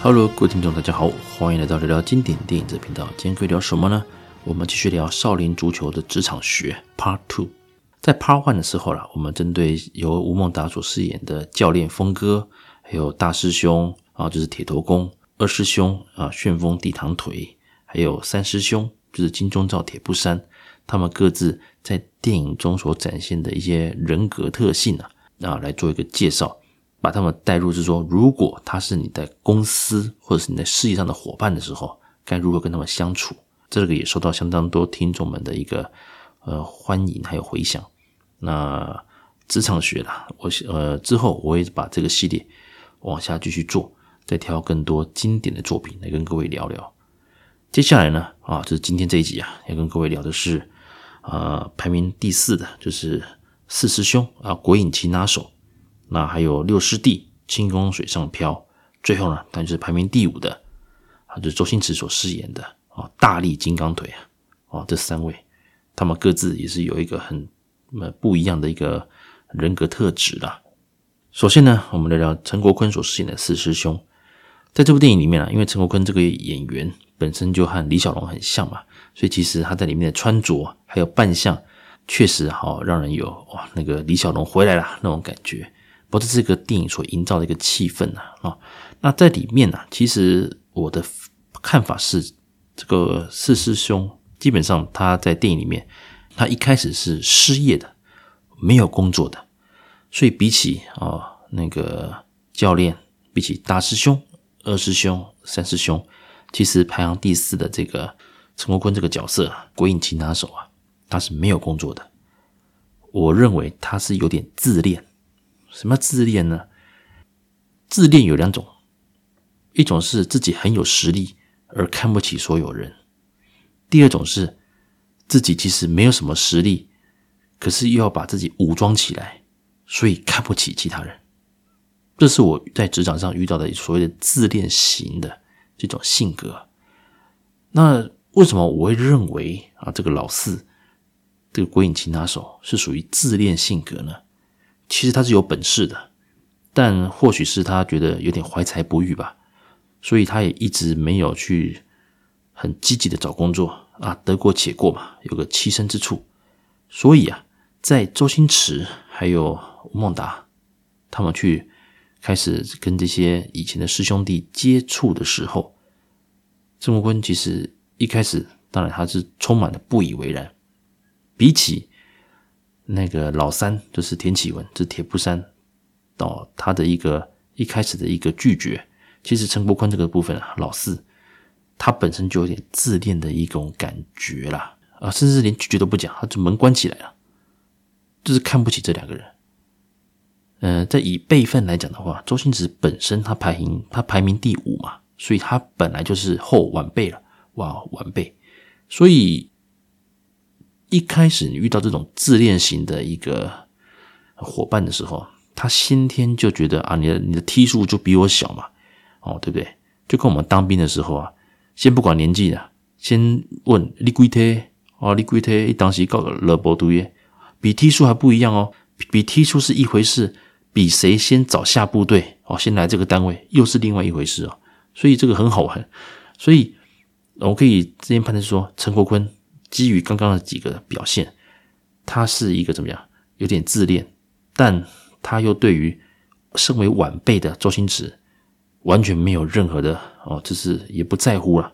Hello，各位听众，大家好，欢迎来到聊聊经典电影这频道。今天可以聊什么呢？我们继续聊少林足球的职场学 Part Two。在 Part One 的时候啦，我们针对由吴孟达所饰演的教练峰哥，还有大师兄啊，就是铁头功；二师兄啊，旋风地堂腿；还有三师兄，就是金钟罩铁布衫。他们各自在电影中所展现的一些人格特性啊，啊，来做一个介绍。把他们带入，是说，如果他是你在公司或者是你在事业上的伙伴的时候，该如何跟他们相处？这个也受到相当多听众们的一个呃欢迎还有回响。那职场学啦，我呃之后我也把这个系列往下继续做，再挑更多经典的作品来跟各位聊聊。接下来呢，啊，就是今天这一集啊，要跟各位聊的是、呃、排名第四的，就是四师兄啊，鬼影擒拿手。那还有六师弟，轻功水上漂，最后呢，那就是排名第五的，啊，就是周星驰所饰演的啊，大力金刚腿啊，哦，这三位，他们各自也是有一个很呃不一样的一个人格特质啦。首先呢，我们聊聊陈国坤所饰演的四师兄，在这部电影里面啊，因为陈国坤这个演员本身就和李小龙很像嘛，所以其实他在里面的穿着还有扮相，确实好让人有哇那个李小龙回来了那种感觉。不是这个电影所营造的一个气氛啊啊，那在里面呢，其实我的看法是，这个四师兄基本上他在电影里面，他一开始是失业的，没有工作的，所以比起啊那个教练，比起大师兄、二师兄、三师兄，其实排行第四的这个陈国坤这个角色，鬼影擒拿手啊，他是没有工作的。我认为他是有点自恋。什么自恋呢？自恋有两种，一种是自己很有实力而看不起所有人；第二种是自己其实没有什么实力，可是又要把自己武装起来，所以看不起其他人。这是我在职场上遇到的所谓的自恋型的这种性格。那为什么我会认为啊，这个老四，这个鬼影擒拿手是属于自恋性格呢？其实他是有本事的，但或许是他觉得有点怀才不遇吧，所以他也一直没有去很积极的找工作啊，得过且过嘛，有个栖身之处。所以啊，在周星驰还有吴孟达他们去开始跟这些以前的师兄弟接触的时候，郑国坤其实一开始当然他是充满了不以为然，比起。那个老三就是田启文，这铁布衫，哦，他的一个一开始的一个拒绝，其实陈国坤这个部分啊，老四，他本身就有点自恋的一种感觉啦，啊，甚至连拒绝都不讲，他就门关起来了，就是看不起这两个人。嗯、在以辈分来讲的话，周星驰本身他排名他排名第五嘛，所以他本来就是后晚辈了，哇，晚辈，所以。一开始你遇到这种自恋型的一个伙伴的时候，他先天就觉得啊，你的你的梯数就比我小嘛，哦，对不对？就跟我们当兵的时候啊，先不管年纪的，先问你几梯哦，你几梯？当时搞个萝卜堆耶，比梯数还不一样哦，比梯数是一回事，比谁先早下部队哦，先来这个单位又是另外一回事哦，所以这个很好玩，所以我可以直接判断说，陈国坤。基于刚刚的几个表现，他是一个怎么样？有点自恋，但他又对于身为晚辈的周星驰完全没有任何的哦，就是也不在乎了。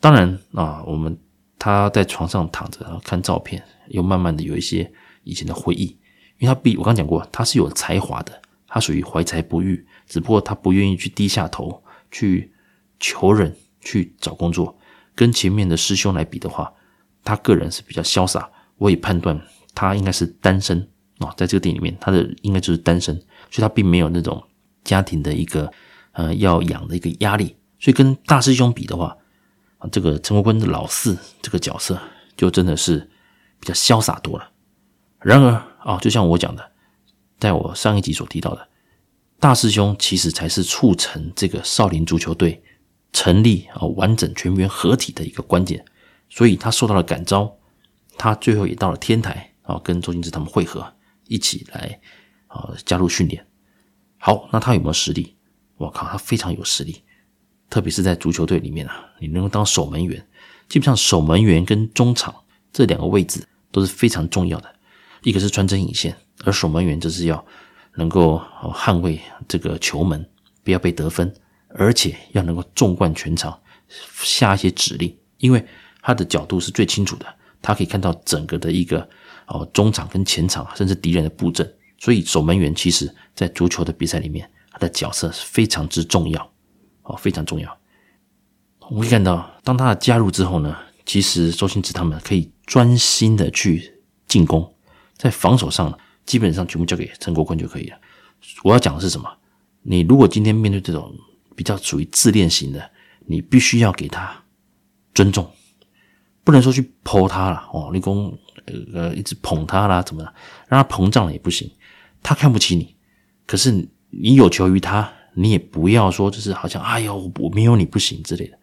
当然啊，我们他在床上躺着，看照片，又慢慢的有一些以前的回忆。因为他比我刚讲过，他是有才华的，他属于怀才不遇，只不过他不愿意去低下头去求人去找工作。跟前面的师兄来比的话。他个人是比较潇洒，我也判断他应该是单身哦，在这个电影里面，他的应该就是单身，所以他并没有那种家庭的一个呃要养的一个压力，所以跟大师兄比的话，啊，这个陈国坤的老四这个角色就真的是比较潇洒多了。然而啊，就像我讲的，在我上一集所提到的，大师兄其实才是促成这个少林足球队成立啊完整全员合体的一个关键。所以他受到了感召，他最后也到了天台啊，跟周星驰他们会合，一起来啊加入训练。好，那他有没有实力？我靠，他非常有实力。特别是在足球队里面啊，你能够当守门员，基本上守门员跟中场这两个位置都是非常重要的。一个是穿针引线，而守门员就是要能够捍卫这个球门，不要被得分，而且要能够纵贯全场，下一些指令，因为他的角度是最清楚的，他可以看到整个的一个哦中场跟前场，甚至敌人的布阵。所以守门员其实在足球的比赛里面，他的角色是非常之重要，哦，非常重要。我们可以看到，当他的加入之后呢，其实周星驰他们可以专心的去进攻，在防守上基本上全部交给陈国坤就可以了。我要讲的是什么？你如果今天面对这种比较属于自恋型的，你必须要给他尊重，不能说去泼他了哦，立功呃一直捧他啦，怎么的，让他膨胀了也不行。他看不起你，可是你有求于他，你也不要说就是好像哎呦我没有你不行之类的。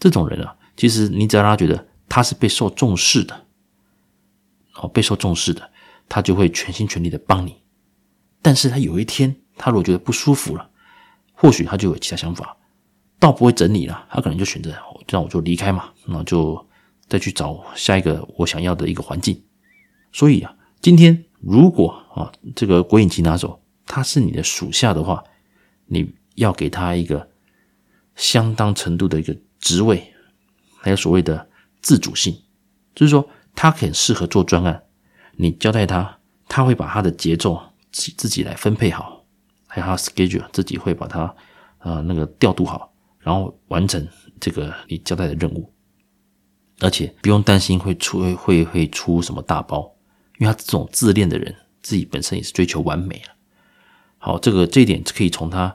这种人啊，其实你只要让他觉得他是被受重视的，哦，被受重视的，他就会全心全力的帮你。但是他有一天，他如果觉得不舒服了，或许他就有其他想法，倒不会整你了，他可能就选择这样我就离开嘛，那就再去找下一个我想要的一个环境。所以啊，今天。如果啊，这个鬼影急拿手他是你的属下的话，你要给他一个相当程度的一个职位，还有所谓的自主性，就是说他很适合做专案，你交代他，他会把他的节奏自自己来分配好，还有他 schedule 自己会把他啊、呃、那个调度好，然后完成这个你交代的任务，而且不用担心会出会会会出什么大包。因为他这种自恋的人，自己本身也是追求完美了。好，这个这一点可以从他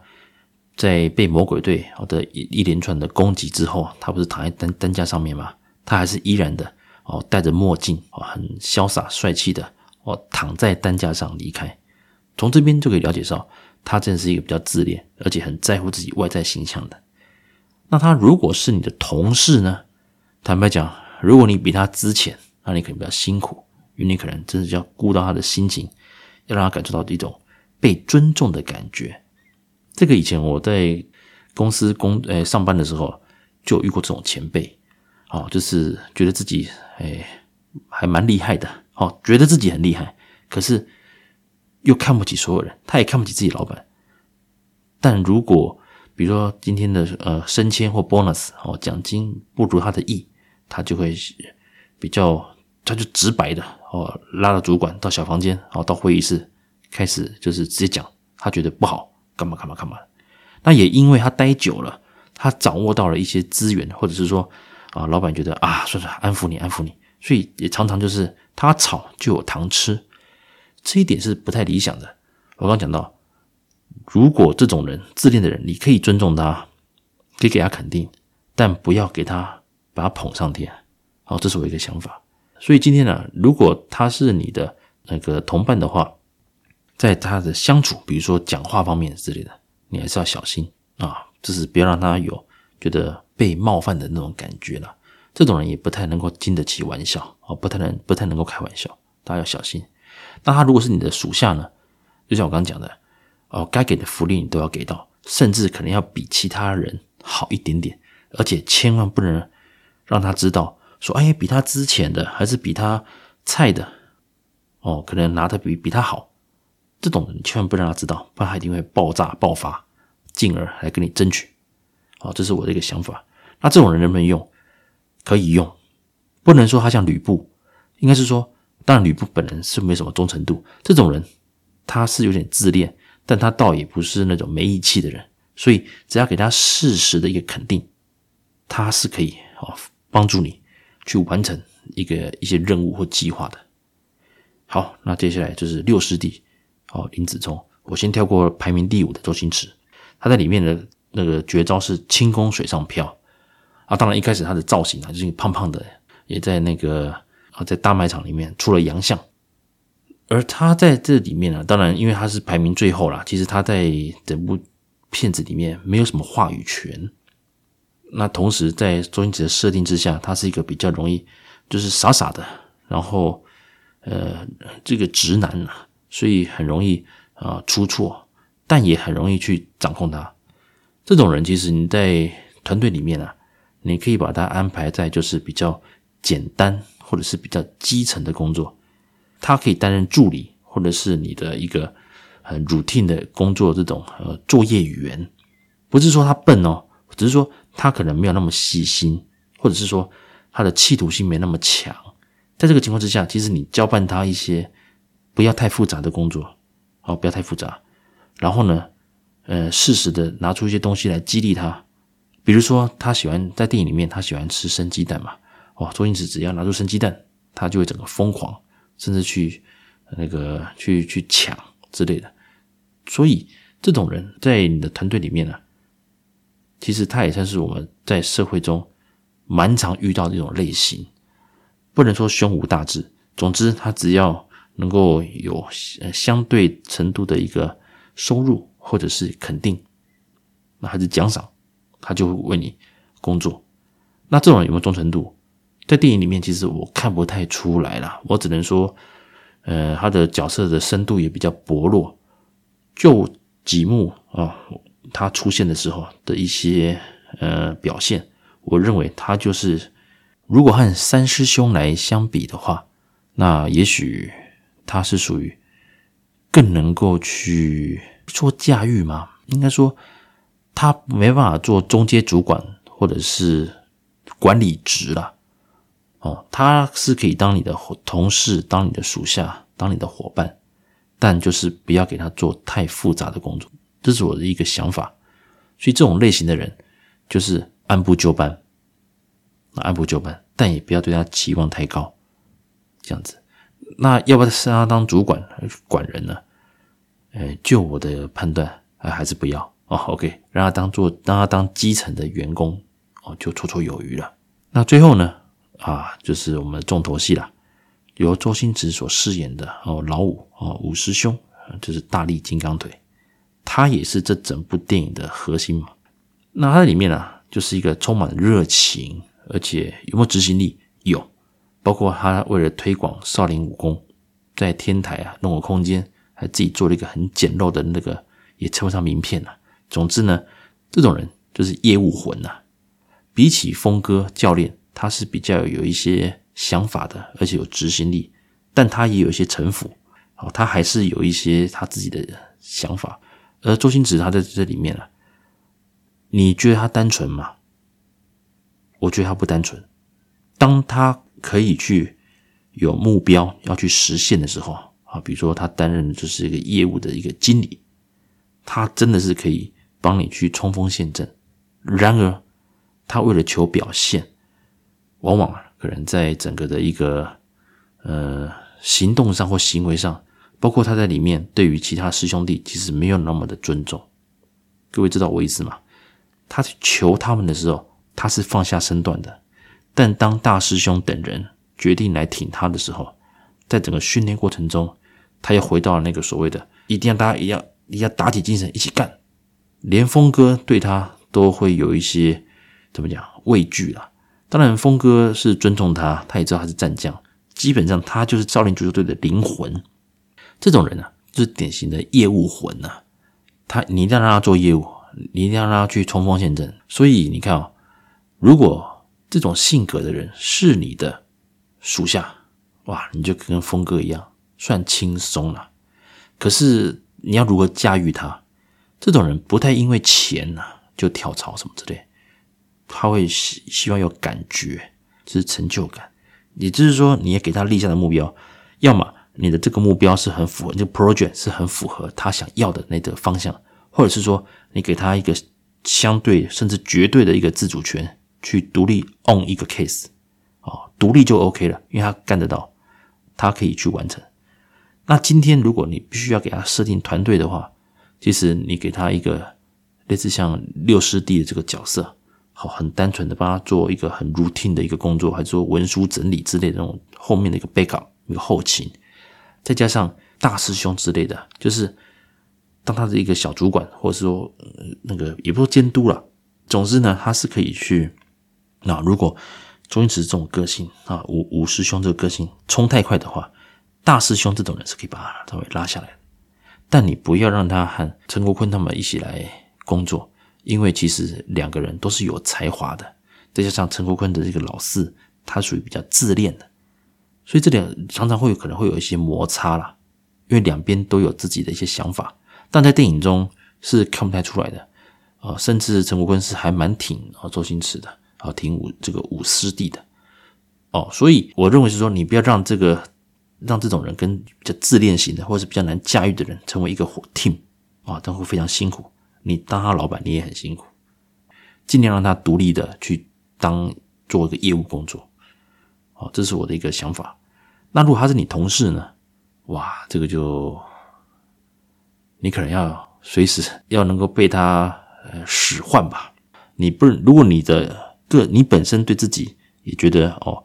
在被魔鬼队的一一连串的攻击之后，他不是躺在担担架上面吗？他还是依然的哦，戴着墨镜哦，很潇洒帅气的哦，躺在担架上离开。从这边就可以了解到，他真的是一个比较自恋，而且很在乎自己外在形象的。那他如果是你的同事呢？坦白讲，如果你比他资浅，那你可能比较辛苦。因为你可能真的要顾到他的心情，要让他感受到一种被尊重的感觉。这个以前我在公司工诶上班的时候，就遇过这种前辈，哦，就是觉得自己诶还蛮厉害的，哦，觉得自己很厉害，可是又看不起所有人，他也看不起自己老板。但如果比如说今天的呃升迁或 bonus 哦奖金不如他的意，他就会比较。他就直白的哦，拉了主管到小房间，然后到会议室，开始就是直接讲，他觉得不好，干嘛干嘛干嘛。那也因为他待久了，他掌握到了一些资源，或者是说啊，老板觉得啊，算算安抚你，安抚你，所以也常常就是他吵就有糖吃，这一点是不太理想的。我刚讲到，如果这种人自恋的人，你可以尊重他，可以给他肯定，但不要给他把他捧上天。好，这是我一个想法。所以今天呢、如果他是你的那个同伴的话，在他的相处，比如说讲话方面之类的，你还是要小心啊，就是不要让他有觉得被冒犯的那种感觉了。这种人也不太能够经得起玩笑啊，不太能不太能够开玩笑，大家要小心。那他如果是你的属下呢，就像我刚刚讲的，哦，该给的福利你都要给到，甚至可能要比其他人好一点点，而且千万不能让他知道。说哎，比他之前的还是比他菜的哦，可能拿的比比他好，这种人千万不让他知道，不然他一定会爆炸爆发，进而来跟你争取。好，这是我的一个想法。那这种人能不能用？可以用，不能说他像吕布，应该是说，当然吕布本人是没什么忠诚度。这种人他是有点自恋，但他倒也不是那种没义气的人，所以只要给他适时的一个肯定，他是可以哦帮助你。去完成一个一些任务或计划的。好，那接下来就是六师弟，哦，林子聪。我先跳过排名第五的周星驰，他在里面的那个绝招是轻功水上漂啊。当然一开始他的造型啊，就是胖胖的，也在那个啊，在大卖场里面出了洋相。而他在这里面呢，当然因为他是排名最后啦，其实他在整部片子里面没有什么话语权。那同时，在周星驰的设定之下，他是一个比较容易，就是傻傻的，然后，呃，这个直男啊，所以很容易啊、呃、出错，但也很容易去掌控他。这种人其实你在团队里面啊，你可以把他安排在就是比较简单或者是比较基层的工作，他可以担任助理或者是你的一个很 routine 的工作这种呃作业员，不是说他笨哦，只是说他可能没有那么细心，或者是说他的企图心没那么强。在这个情况之下，其实你交办他一些不要太复杂的工作，哦，不要太复杂，然后呢，呃，适时的拿出一些东西来激励他，比如说他喜欢在电影里面，他喜欢吃生鸡蛋嘛，哦，周星驰只要拿出生鸡蛋，他就会整个疯狂，甚至去那个去去抢之类的。所以这种人在你的团队里面呢，其实他也算是我们在社会中蛮常遇到的一种类型。不能说胸无大志，总之他只要能够有相对程度的一个收入或者是肯定，那还是奖赏，他就会为你工作。那这种有没有忠诚度？在电影里面其实我看不太出来啦，我只能说，呃，他的角色的深度也比较薄弱。就几幕啊，他出现的时候的一些呃表现，我认为他就是。如果和三师兄来相比的话，那也许他是属于更能够去做驾驭吗？应该说他没办法做中阶主管或者是管理职了。哦，他是可以当你的同事，当你的属下，当你的伙伴，但就是不要给他做太复杂的工作，这是我的一个想法。所以这种类型的人就是按部就班。按部就班，但也不要对他期望太高，这样子。那要不要让他当主管管人呢？呃，就我的判断，还是不要哦。OK，让他当做让他当基层的员工哦，就绰绰有余了。那最后呢，啊，就是我们重头戏了，由周星驰所饰演的哦，老五哦，五师兄，就是大力金刚腿，他也是这整部电影的核心嘛。那他在里面呢，就是一个充满热情。而且有没有执行力？有，包括他为了推广少林武功，在天台啊弄个空间，还自己做了一个很简陋的那个，也称不上名片啊。总之呢，这种人就是业务魂呐。比起峰哥教练，他是比较有一些想法的，而且有执行力，但他也有一些城府，哦，他还是有一些他自己的想法。而周星驰他在这里面啊，你觉得他单纯吗？我觉得他不单纯，当他可以去有目标要去实现的时候啊，比如说他担任的就是一个业务的一个经理，他真的是可以帮你去冲锋陷阵。然而，他为了求表现，往往可能在整个的一个呃行动上或行为上，包括他在里面对于其他师兄弟其实没有那么的尊重。各位知道我意思吗？他去求他们的时候。他是放下身段的，但当大师兄等人决定来挺他的时候，在整个训练过程中，他又回到了那个所谓的一定要大家一样，一定要打起精神一起干。连峰哥对他都会有一些怎么讲畏惧了。当然，峰哥是尊重他，他也知道他是战将，基本上他就是少林足球队的灵魂。这种人、啊，就是典型的业务魂呐、他你一定要让他做业务，你一定要让他去冲锋陷阵。所以你看啊、哦。如果这种性格的人是你的属下，哇，你就跟峰哥一样，算轻松了。可是你要如何驾驭他？这种人不太因为钱呐就跳槽什么之类，他会希希望有感觉，就是成就感。也就是说，你也给他立下的目标，要么你的这个目标是很符合，这个 project 是很符合他想要的那个方向，或者是说你给他一个相对甚至绝对的一个自主权。去独立 on 一个 case，哦，独立就 OK 了，因为他干得到，他可以去完成。那今天如果你必须要给他设定团队的话，其实你给他一个类似像六师弟的这个角色，好，很单纯的帮他做一个很 routine 的一个工作，还是说文书整理之类的这种后面的一个 backup 一个后勤，再加上大师兄之类的，就是当他的一个小主管，或者是说那个也不说监督了，总之呢，他是可以去。那如果周星驰这种个性啊，五五师兄这个个性冲太快的话，大师兄这种人是可以把他稍微拉下来的。但你不要让他和陈国坤他们一起来工作，因为其实两个人都是有才华的，再加上陈国坤的这个老四，他属于比较自恋的，所以这点常常会有可能会有一些摩擦啦，因为两边都有自己的一些想法，但在电影中是看不太出来的啊，甚至陈国坤是还蛮挺啊周星驰的啊，挺武这个武师弟的。哦，所以我认为是说，你不要让这个让这种人跟比较自恋型的或者是比较难驾驭的人成为一个伙 team 啊，都会非常辛苦。你当他老板，你也很辛苦，尽量让他独立的去当做一个业务工作，好，这是我的一个想法。那如果他是你同事呢？哇，这个就你可能要随时要能够被他呃使唤吧。你不，如果你的个你本身对自己也觉得哦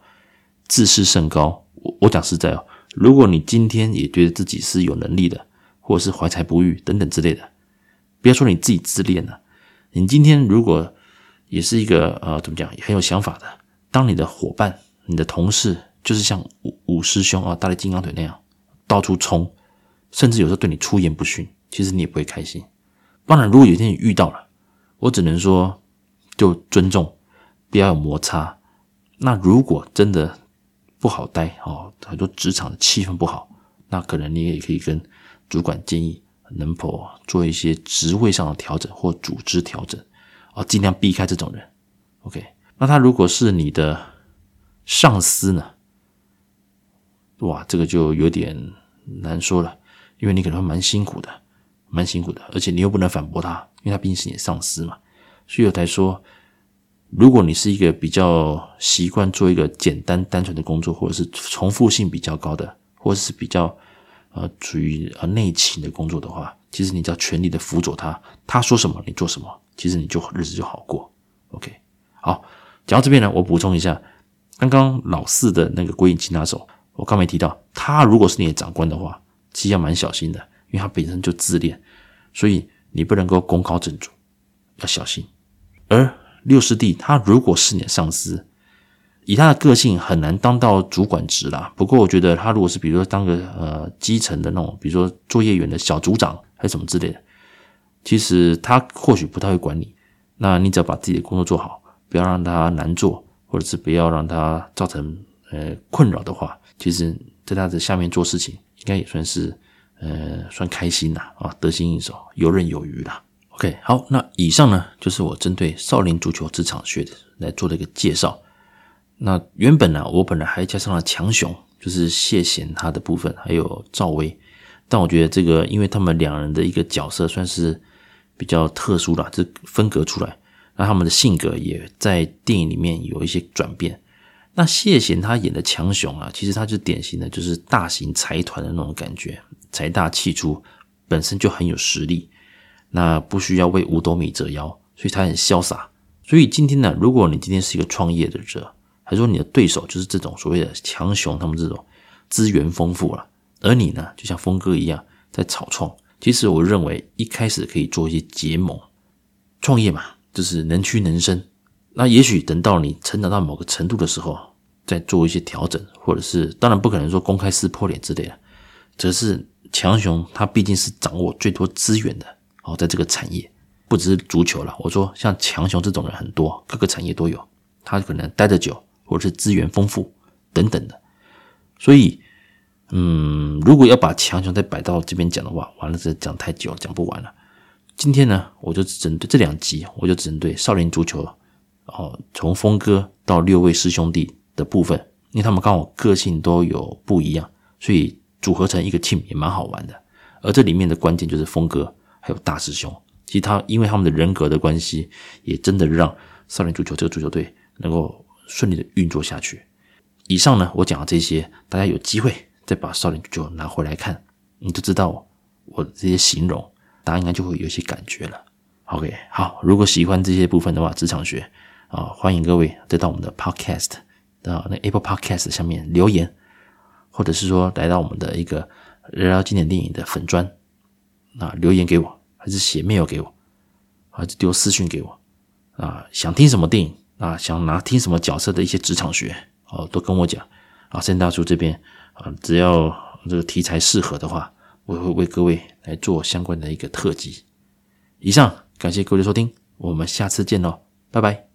自视甚高，我我讲实在哦，如果你今天也觉得自己是有能力的，或者是怀才不遇等等之类的。不要说你自己自恋了，你今天如果也是一个呃，怎么讲，很有想法的，当你的伙伴、你的同事就是像五五师兄啊，大力金刚腿那样到处冲，甚至有时候对你出言不逊，其实你也不会开心。当然，如果有一天你遇到了，我只能说就尊重，不要有摩擦。那如果真的不好待哦，很多职场的气氛不好，那可能你也可以跟主管建议。能否做一些职位上的调整或组织调整，哦，尽量避开这种人。OK，那他如果是你的上司呢？哇，这个就有点难说了，因为你可能会蛮辛苦的，蛮辛苦的，而且你又不能反驳他，因为他毕竟是你的上司嘛。所以有台说，如果你是一个比较习惯做一个简单单纯的工作，或者是重复性比较高的，或者是比较。呃，处于呃内勤的工作的话，其实你只要全力的辅佐他，他说什么你做什么，其实你就日子就好过。OK，好，讲到这边呢，我补充一下，刚刚老四的那个鬼影擒拿手，我刚没提到，他如果是你的长官的话，其实要蛮小心的，因为他本身就自恋，所以你不能够功高震主，要小心。而六师弟他如果是你的上司。以他的个性很难当到主管职啦。不过我觉得他如果是比如说当个呃基层的那种，比如说作业员的小组长还是什么之类的，其实他或许不太会管你。那你只要把自己的工作做好，不要让他难做，或者是不要让他造成呃困扰的话，其实在他的下面做事情应该也算是呃算开心啦啊，得心应手，游刃有余啦。OK，好，那以上呢就是我针对少林足球职场学的来做的一个介绍。那原本呢，我本来还加上了强雄，就是谢贤他的部分，还有赵薇。但我觉得这个，因为他们两人的一个角色算是比较特殊啦，这分隔出来，那他们的性格也在电影里面有一些转变。那谢贤他演的强雄啊，其实他就典型的就是大型财团的那种感觉，财大气粗，本身就很有实力，那不需要为五斗米折腰，所以他很潇洒。所以今天呢，如果你今天是一个创业的者，还说你的对手就是这种所谓的强雄，他们这种资源丰富了，而你呢，就像峰哥一样在草创。其实我认为一开始可以做一些结盟，创业嘛，就是能屈能伸。那也许等到你成长到某个程度的时候，再做一些调整，或者是当然不可能说公开撕破脸之类的。只是强雄他毕竟是掌握最多资源的哦，在这个产业不只是足球了。我说像强雄这种人很多，各个产业都有，他可能待得久。或者是资源丰富等等的，所以，嗯，如果要把强雄再摆到这边讲的话，完了这讲太久，讲不完了。今天呢，我就只针对这两集，我就只针对少林足球，哦，从峰哥到六位师兄弟的部分，因为他们刚好个性都有不一样，所以组合成一个 team 也蛮好玩的。而这里面的关键就是峰哥还有大师兄，其实他因为他们的人格的关系，也真的让少林足球这个足球队能够。顺利的运作下去。以上呢，我讲的这些，大家有机会再把少林足球拿回来看，你就知道我这些形容，大家应该就会有一些感觉了。OK，好，如果喜欢这些部分的话，职场学啊，欢迎各位再到我们的 Podcast 啊那 Apple Podcast 下面留言，或者是说来到我们的一个聊聊经典电影的粉专啊，留言给我，还是写 mail 给我，还是丢私讯给我啊，想听什么电影？啊，想拿听什么角色的一些职场学哦，都跟我讲啊。森大叔这边啊，只要这个题材适合的话，我会为各位来做相关的一个特辑。以上，感谢各位的收听，我们下次见喽，拜拜。